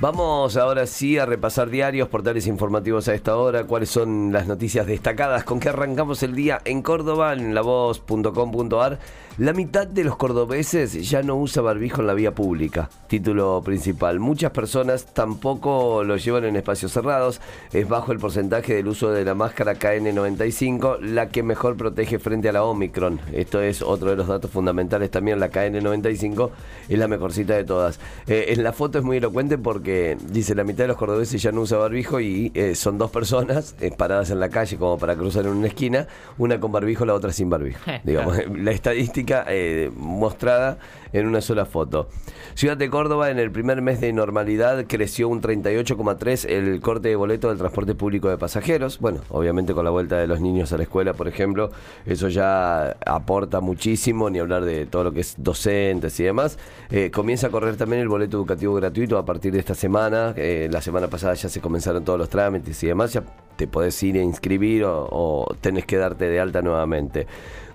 Vamos ahora sí a repasar diarios, portales informativos a esta hora, cuáles son las noticias destacadas, con qué arrancamos el día en Córdoba, en lavoz.com.ar. La mitad de los cordobeses ya no usa barbijo en la vía pública, título principal. Muchas personas tampoco lo llevan en espacios cerrados, es bajo el porcentaje del uso de la máscara KN95, la que mejor protege frente a la Omicron. Esto es otro de los datos fundamentales también, la KN95 es la mejorcita de todas. Eh, en la foto es muy elocuente porque dice la mitad de los cordobeses ya no usa barbijo y eh, son dos personas eh, paradas en la calle como para cruzar en una esquina, una con barbijo, la otra sin barbijo. Digamos, la estadística eh, mostrada en una sola foto. Ciudad de Córdoba en el primer mes de normalidad creció un 38,3 el corte de boleto del transporte público de pasajeros. Bueno, obviamente con la vuelta de los niños a la escuela, por ejemplo, eso ya aporta muchísimo, ni hablar de todo lo que es docentes y demás. Eh, comienza a correr también el boleto educativo gratuito a partir de esta semana. Eh, la semana pasada ya se comenzaron todos los trámites y demás. Ya te podés ir a inscribir o, o tenés que darte de alta nuevamente.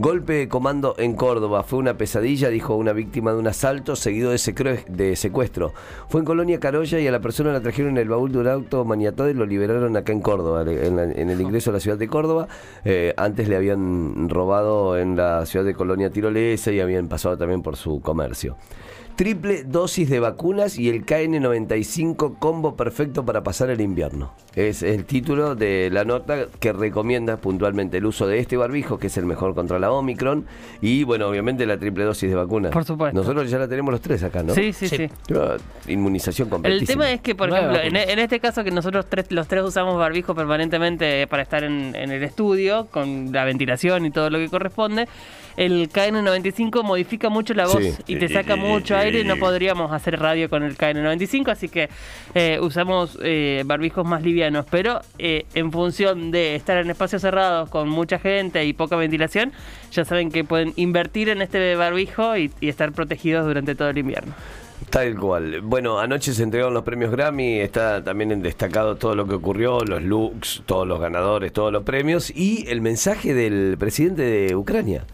Golpe de comando en Córdoba. Fue una pesadilla, dijo una víctima de un asalto seguido de, de secuestro. Fue en Colonia Carolla y a la persona la trajeron en el baúl de un auto maniatado y lo liberaron acá en Córdoba, en, el ingreso a la ciudad de Córdoba. Eh, antes le habían robado en la ciudad de Colonia Tirolesa y habían pasado también por su comercio. Triple dosis de vacunas y el KN95 combo perfecto para pasar el invierno. Es el título de la nota que recomienda puntualmente el uso de este barbijo, que es el mejor contra la Omicron, y bueno, obviamente la triple dosis de vacunas. Por supuesto. Nosotros ya la tenemos los tres acá, ¿no? Sí, sí, sí. Inmunización completa. El tema es que, por ejemplo, en, este caso que nosotros tres, los tres usamos barbijo permanentemente para estar en el estudio, con la ventilación y todo lo que corresponde, el KN95 modifica mucho la voz y te saca mucho aire. No podríamos hacer radio con el KN95, así que eh, usamos eh, barbijos más livianos. Pero eh, en función de estar en espacios cerrados con mucha gente y poca ventilación, ya saben que pueden invertir en este barbijo y, estar protegidos durante todo el invierno. Tal cual. Bueno, anoche se entregaron los premios Grammy, está también en destacado todo lo que ocurrió, los looks, todos los ganadores, todos los premios y el mensaje del presidente de Ucrania.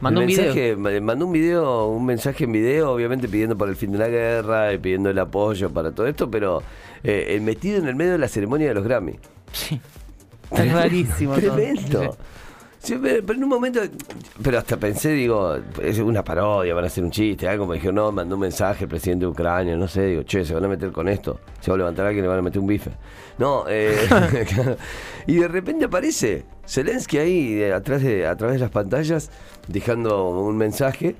Mandó un video. Mandó un video, un mensaje en video, obviamente pidiendo por el fin de la guerra y pidiendo el apoyo para todo esto, pero eh, metido en el medio de la ceremonia de los Grammy. Sí. Es rarísimo. Tremendo. Pero en un momento, pero hasta pensé, digo, es una parodia, van a hacer un chiste, algo. Me dijo, no, mandó un mensaje el presidente de Ucrania, no sé, digo, che, se van a meter con esto, se va a levantar alguien y le van a meter un bife. No, eh, y de repente aparece Zelensky ahí atrás de, a través de las pantallas, dejando un mensaje.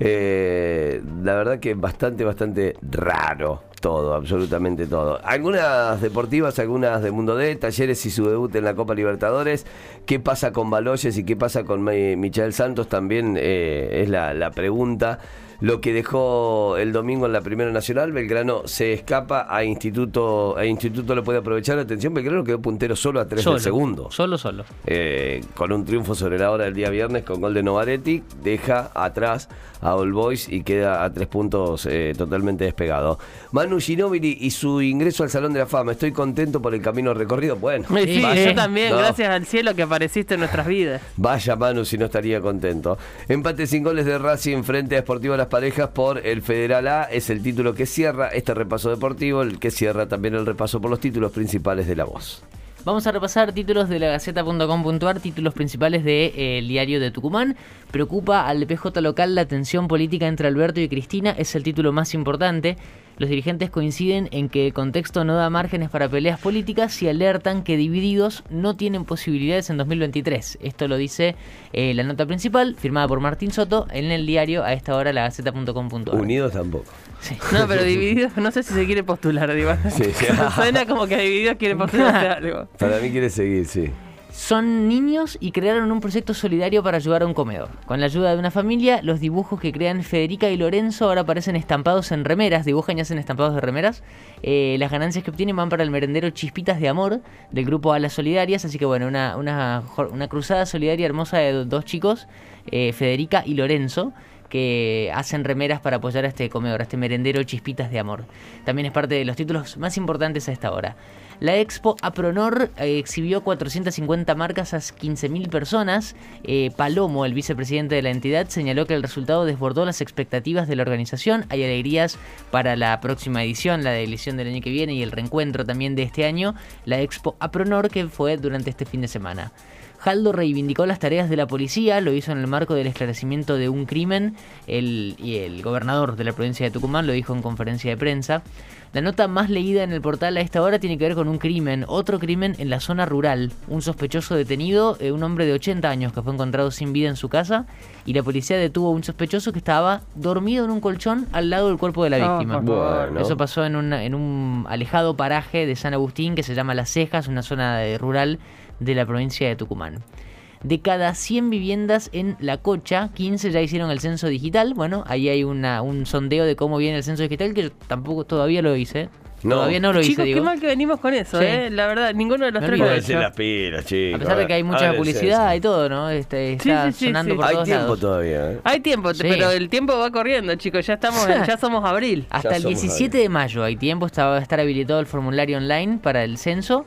Eh, la verdad que bastante, bastante raro todo, absolutamente todo. Algunas deportivas, algunas de Mundo D, Talleres y su debut en la Copa Libertadores. ¿Qué pasa con Baloyes y qué pasa con Michael Santos? También eh, es la, la pregunta lo que dejó el domingo en la Primera Nacional. Belgrano se escapa a Instituto, a Instituto lo puede aprovechar. Atención, Belgrano quedó puntero solo a tres del segundo. Solo, solo. Eh, con un triunfo sobre la hora del día viernes con gol de Novaretti, deja atrás a All Boys y queda a tres puntos eh, totalmente despegado. Manu Ginóbili y su ingreso al Salón de la Fama. Estoy contento por el camino recorrido. Bueno, sí, yo también, gracias al cielo que apareciste en nuestras vidas. Vaya Manu, si no estaría contento. Empate sin goles de Racing frente a Sportivo Las Parejas por el Federal A. Es el título que cierra este repaso deportivo, el que cierra también el repaso por los títulos principales de la voz. Vamos a repasar títulos de la Gaceta.com.ar, títulos principales del de, eh, diario de Tucumán. Preocupa al PJ local la tensión política entre Alberto y Cristina, es el título más importante. Los dirigentes coinciden en que el contexto no da márgenes para peleas políticas y alertan que divididos no tienen posibilidades en 2023. Esto lo dice eh, la nota principal, firmada por Martín Soto, en el diario a esta hora, lagaceta.com.ar. Unidos tampoco. No, pero divididos, no sé si se quiere postular, digo. Sí, Suena como que divididos quiere postular algo. Para mí quiere seguir, sí. Son niños y crearon un proyecto solidario para ayudar a un comedor. Con la ayuda de una familia, los dibujos que crean Federica y Lorenzo ahora aparecen estampados en remeras, dibujan y hacen estampados de remeras. Eh, las ganancias que obtienen van para el merendero Chispitas de Amor del grupo Alas Solidarias, así que bueno, una, una, una cruzada solidaria hermosa de dos chicos, eh, Federica y Lorenzo que hacen remeras para apoyar a este comedor, a este merendero Chispitas de Amor. También es parte de los títulos más importantes a esta hora. La Expo Apronor eh, exhibió 450 marcas a 15.000 personas. Eh, Palomo, el vicepresidente de la entidad, señaló que el resultado desbordó las expectativas de la organización. Hay alegrías para la próxima edición, la edición del año que viene y el reencuentro también de este año, la Expo Apronor que fue durante este fin de semana. Jaldo reivindicó las tareas de la policía, lo hizo en el marco del esclarecimiento de un crimen el, y el gobernador de la provincia de Tucumán lo dijo en conferencia de prensa. La nota más leída en el portal a esta hora tiene que ver con un crimen, otro crimen en la zona rural. Un sospechoso detenido, eh, un hombre de 80 años que fue encontrado sin vida en su casa y la policía detuvo a un sospechoso que estaba dormido en un colchón al lado del cuerpo de la Oh, víctima. Bueno. Eso pasó en, una- en un alejado paraje de San Agustín que se llama Las Cejas, una zona de- rural de la provincia de Tucumán. De cada 100 viviendas en La Cocha, 15 ya hicieron el censo digital. Bueno, ahí hay una, un sondeo de cómo viene el censo digital que yo tampoco todavía lo hice. No. Todavía no lo hice, Chicos, qué digo. mal que venimos con eso, Sí. ¿eh? La verdad, ninguno de los Me tres lo hecho. las pilas, chicos. A pesar de que hay mucha Hagan publicidad y todo, ¿no? Este, está sí, sí, sonando sí. por Hay todos tiempo lados. todavía, ¿eh? Hay tiempo, Sí. pero el tiempo va corriendo, chicos. Ya estamos, en- ya somos abril. Hasta Ya el somos 17 de mayo hay tiempo, está, va a estar habilitado el formulario online para el censo.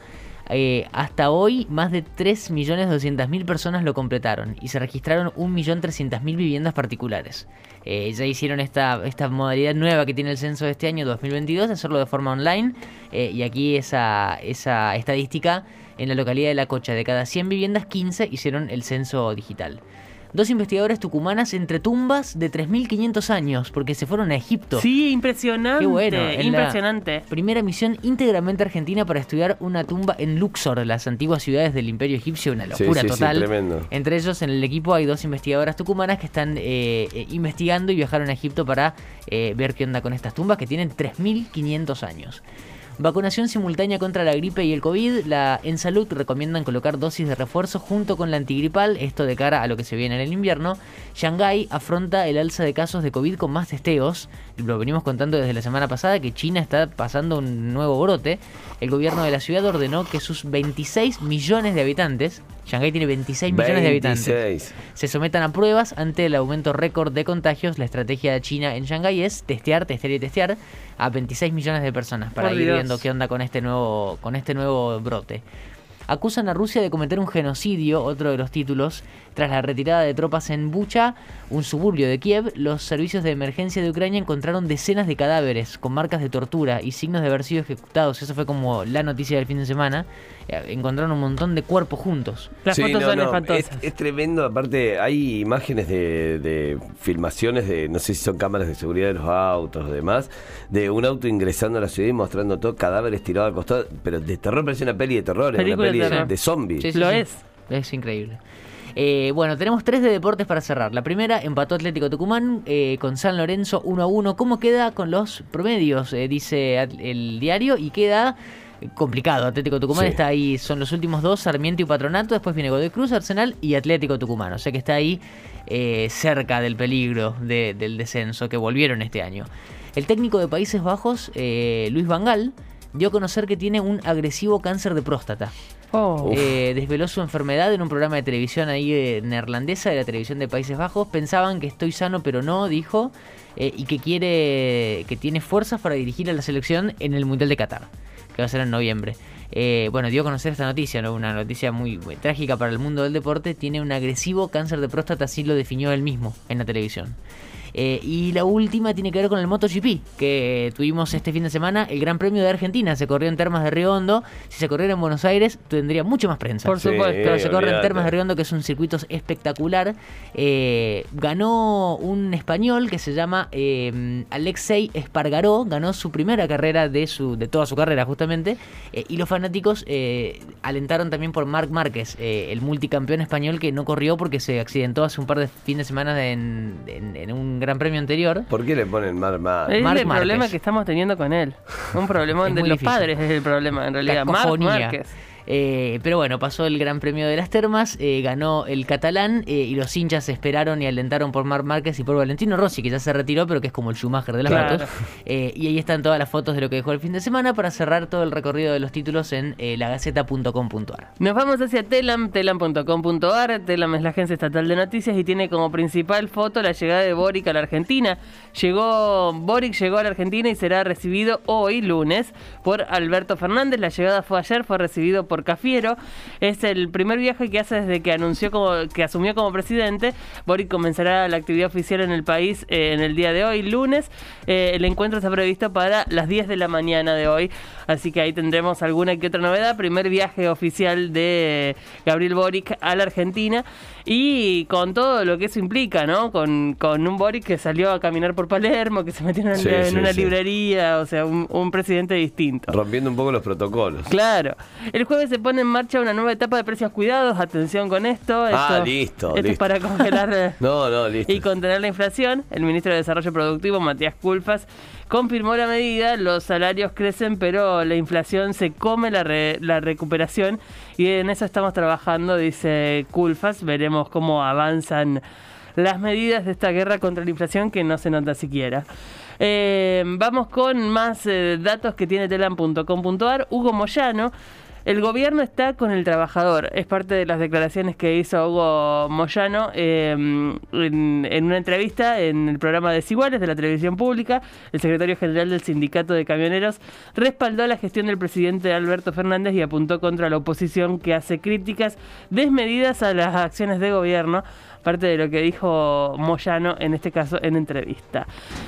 Eh, hasta hoy, más de 3.200.000 personas lo completaron y se registraron 1.300.000 viviendas particulares. Eh, ya hicieron esta, esta modalidad nueva que tiene el censo de este año 2022, de hacerlo de forma online. eh, y aquí esa, esa estadística en la localidad de La Cocha, de cada 100 viviendas, 15 hicieron el censo digital. Dos investigadoras tucumanas entre tumbas de 3.500 años porque se fueron a Egipto. Sí, impresionante. Qué bueno. en la impresionante. Primera misión íntegramente argentina para estudiar una tumba en Luxor, las antiguas ciudades del Imperio Egipcio, una Sí, locura sí, sí, total. tremendo. Entre ellos, en el equipo hay dos investigadoras tucumanas que están eh, eh, investigando y viajaron a Egipto para eh, ver qué onda con estas tumbas que tienen 3.500 años. Vacunación simultánea contra la gripe y el COVID. La, en salud recomiendan colocar dosis de refuerzo junto con la antigripal, esto de cara a lo que se viene en el invierno. Shanghái afronta el alza de casos de COVID con más testeos. Lo venimos contando desde la semana pasada que China está pasando un nuevo brote. El gobierno de la ciudad ordenó que sus 26 millones de habitantes, Shanghái tiene 26 millones de habitantes, 26. se sometan a pruebas ante el aumento récord de contagios. La estrategia de China en Shanghái es testear, testear y testear a 26 millones de personas para Por ir Dios. viendo qué onda con este nuevo con este nuevo brote. Acusan a Rusia de cometer un genocidio, otro de los títulos, tras la retirada de tropas en Bucha, un suburbio de Kiev. Los servicios de emergencia de Ucrania encontraron decenas de cadáveres con marcas de tortura y signos de haber sido ejecutados. Eso fue como la noticia del fin de semana. Eh, Encontraron un montón de cuerpos juntos. Las Sí, fotos no, son no, espantosas. Es, es tremendo, aparte hay imágenes de, de filmaciones de, no sé si son cámaras de seguridad de los autos o demás, de un auto ingresando a la ciudad y mostrando todo cadáveres tirados al costado, pero de terror parece una peli de terror, Película peli de, de zombies. Sí, sí, Lo sí. es. Es increíble. Eh, bueno, tenemos tres de deportes para cerrar. La primera, empató Atlético Tucumán eh, con San Lorenzo 1 a 1. ¿Cómo queda con los promedios? Eh, dice el diario y queda complicado. Atlético Tucumán Sí. está ahí, son los últimos dos, Sarmiento y Patronato. Después viene Godoy Cruz, Arsenal y Atlético Tucumán. O sea que está ahí eh, cerca del peligro de- del descenso que volvieron este año. El técnico de Países Bajos, eh, Luis Vangal, dio a conocer que tiene un agresivo cáncer de próstata. Oh. Eh, desveló su enfermedad en un programa de televisión ahí eh, neerlandesa, de la televisión de Países Bajos. Pensaban que estoy sano, pero no, dijo, eh, y que quiere, que tiene fuerzas para dirigir a la selección en el Mundial de Qatar, que va a ser en noviembre. Eh, bueno, dio a conocer esta noticia, ¿no? una noticia muy, muy trágica para el mundo del deporte. Tiene un agresivo cáncer de próstata, así lo definió él mismo en la televisión. Eh, y la última tiene que ver con el MotoGP, que tuvimos este fin de semana, el Gran Premio de Argentina. Se corrió en Termas de Río Hondo. Si se corriera en Buenos Aires, tendría mucho más prensa. Por supuesto. Pero se corre en. Termas de Río Hondo, que es un circuito espectacular. Eh, ganó un español que se llama eh, Alexei Espargaró. Ganó su primera carrera de, su, de toda su carrera, justamente. Eh, y los fanáticos eh, alentaron también por Marc Márquez, eh, el multicampeón español que no corrió porque se accidentó hace un par de fines de semana en, en- en un gran premio anterior. ¿Por qué le ponen mal mal? Es Marc el problema Márquez. que estamos teniendo con él. Un problema de los difícil. padres es el problema, en realidad. Marc. Márquez. Eh, pero bueno, pasó el Gran Premio de las Termas, eh, ganó el catalán eh, y los hinchas esperaron y alentaron por Mar Márquez y por Valentino Rossi, que ya se retiró, pero que es como el Schumacher de las Claro. motos. Eh, y ahí están todas las fotos de lo que dejó el fin de semana para cerrar todo el recorrido de los títulos en lagaceta.com.ar. Nos vamos hacia Telam, telam.com.ar. Telam es la agencia estatal de noticias y tiene como principal foto la llegada de Boric a la Argentina. Llegó Boric llegó a la Argentina y será recibido hoy lunes por Alberto Fernández. La llegada fue ayer, fue recibido por Cafiero. Es el primer viaje que hace desde que anunció como que asumió como presidente. Boric comenzará la actividad oficial en el país eh, en el día de hoy, lunes. Eh, el encuentro está previsto para las 10 de la mañana de hoy. Así que ahí tendremos alguna que otra novedad. Primer viaje oficial de Gabriel Boric a la Argentina. Y con todo lo que eso implica, ¿no? Con, con un Boric que salió a caminar por Palermo, que se metió en, una- Sí, en sí, una sí. librería, o sea, un, un presidente distinto. Rompiendo un poco los protocolos. Claro. El jueves se pone en marcha una nueva etapa de precios cuidados. Atención con esto. Ah, Esto- listo, Esto es para congelar. No, no, listo. y contener la inflación, el ministro de Desarrollo Productivo, Matías Culfas, confirmó la medida. Los salarios crecen, pero la inflación se come la, la recuperación. Y en eso estamos trabajando, dice Culfas. Veremos cómo avanzan las medidas de esta guerra contra la inflación que no se nota siquiera. Eh, vamos con más eh, datos que tiene telam.com.ar. Hugo Moyano. El gobierno está con el trabajador. Es parte de las declaraciones que hizo Hugo Moyano eh, en, en una entrevista en el programa Desiguales de la televisión pública. El secretario general del sindicato de camioneros respaldó la gestión del presidente Alberto Fernández y apuntó contra la oposición que hace críticas desmedidas a las acciones de gobierno parte de lo que dijo Moyano en este caso en entrevista.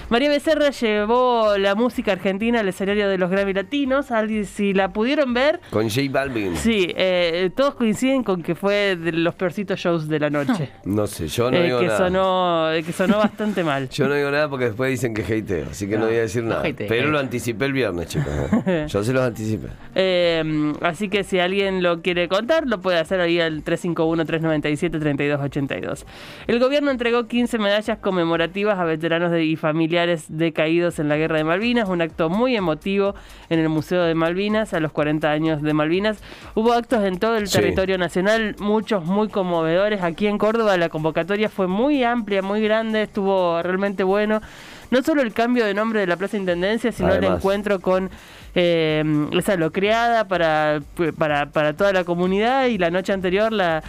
María Becerra llevó la música argentina al escenario de los Grammy Latinos. Si la pudieron ver, Con J Balvin. sí, eh, todos coinciden con que fue de los peorcitos shows de la noche. No sé, yo no Eh, digo que, nada. sonó, eh, que sonó bastante mal. Yo no digo nada porque después dicen que hateo, así que no, No, voy a decir no nada. hateo, Pero lo anticipé el viernes, chicos. Yo se los anticipé. Eh, así que si alguien lo quiere contar, lo puede hacer ahí al 351-397-3282. El gobierno entregó 15 medallas conmemorativas a veteranos de- y familiares de caídos en la Guerra de Malvinas, un acto muy emotivo en el Museo de Malvinas a los 40 años de Malvinas. Hubo actos en todo el Sí. territorio nacional, muchos muy conmovedores. Aquí en Córdoba la convocatoria fue muy amplia, muy grande, estuvo realmente bueno. No solo el cambio de nombre de la Plaza Intendencia, sino el encuentro con eh, esa locreada para, para, para toda la comunidad y la noche anterior la,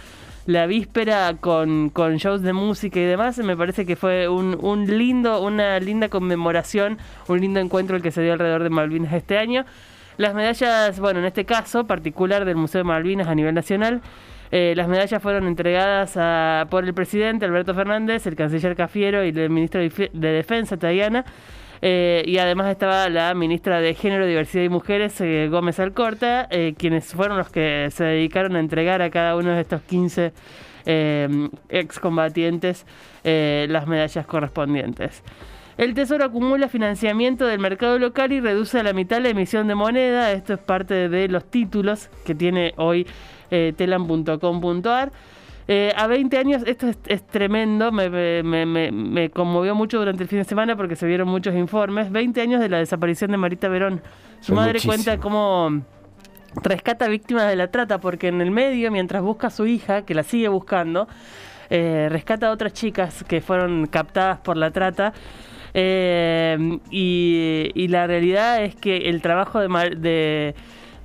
la víspera con, shows de música y demás, me parece que fue un, lindo, una linda conmemoración, un lindo encuentro el que se dio alrededor de Malvinas este año. Las medallas, bueno, en este caso particular del Museo de Malvinas a nivel nacional, eh, las medallas fueron entregadas por el presidente Alberto Fernández, el canciller Cafiero y el ministro de Defensa, Tayana. Eh, y además estaba la ministra de Género, Diversidad y Mujeres, eh, Gómez Alcorta, eh, quienes fueron los que se dedicaron a entregar a cada uno de estos 15 eh, excombatientes las medallas correspondientes. El Tesoro acumula financiamiento del mercado local y reduce a la mitad la emisión de moneda. Esto es parte de los títulos que tiene hoy eh, telam.com.ar. Eh, a 20 años, esto es, es tremendo, me, me- me- conmovió mucho durante el fin de semana porque se vieron muchos informes. 20 años de la desaparición de Marita Verón. Su madre muchísimo. cuenta cómo rescata víctimas de la trata porque en el medio, mientras busca a su hija, que la sigue buscando, eh, rescata a otras chicas que fueron captadas por la trata. Eh, y, y la realidad es que el trabajo de, Mar- de,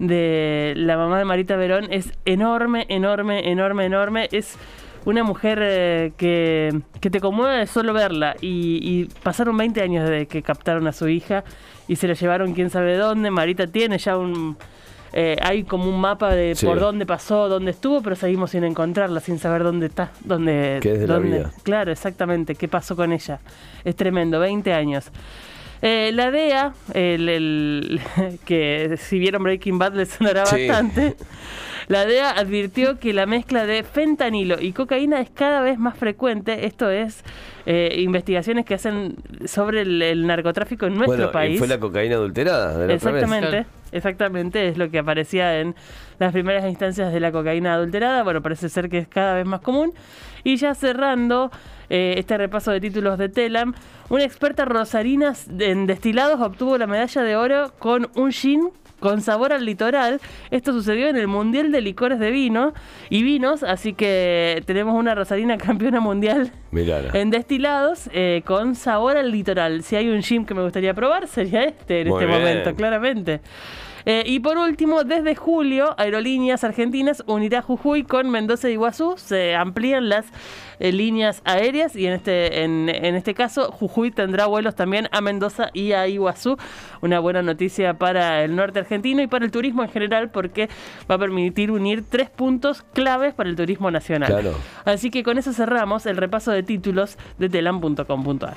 de la mamá de Marita Verón es enorme, enorme, enorme, enorme. Es una mujer eh, que, que te conmueve de solo verla. Y, y pasaron 20 años desde que captaron a su hija y se la llevaron quién sabe dónde. Marita tiene ya un... eh, hay como un mapa de Sí. por dónde pasó, dónde estuvo, pero seguimos sin encontrarla, sin saber dónde está, dónde, ¿Qué es de la dónde- vida? Claro, exactamente. ¿Qué pasó con ella? Es tremendo, 20 años. Eh, la DEA, el, el- que si vieron Breaking Bad les sonará Sí. bastante. La DEA advirtió que la mezcla de fentanilo y cocaína es cada vez más frecuente. Esto es eh, investigaciones que hacen sobre el, el narcotráfico en nuestro bueno, y país. fue la cocaína adulterada de la otra vez. Exactamente, exactamente, es lo que aparecía en las primeras instancias de la cocaína adulterada. Bueno, parece ser que es cada vez más común. Y ya cerrando eh, este repaso de títulos de Telam, una experta rosarina en destilados obtuvo la medalla de oro con un gin con sabor al litoral. Esto sucedió en el Mundial de Licores de Vino y Vinos, así que tenemos una Rosarina campeona mundial en destilados eh, con sabor al litoral. Si hay un gym que me gustaría probar, sería este en Muy este bien. momento, claramente. Eh, y por último, desde julio, Aerolíneas Argentinas unirá Jujuy con Mendoza y Iguazú. Se amplían las eh, líneas aéreas y en este, en, en este caso Jujuy tendrá vuelos también a Mendoza y a Iguazú. Una buena noticia para el norte argentino y para el turismo en general porque va a permitir unir tres puntos claves para el turismo nacional. Claro. Así que con eso cerramos el repaso de títulos de telam.com.ar.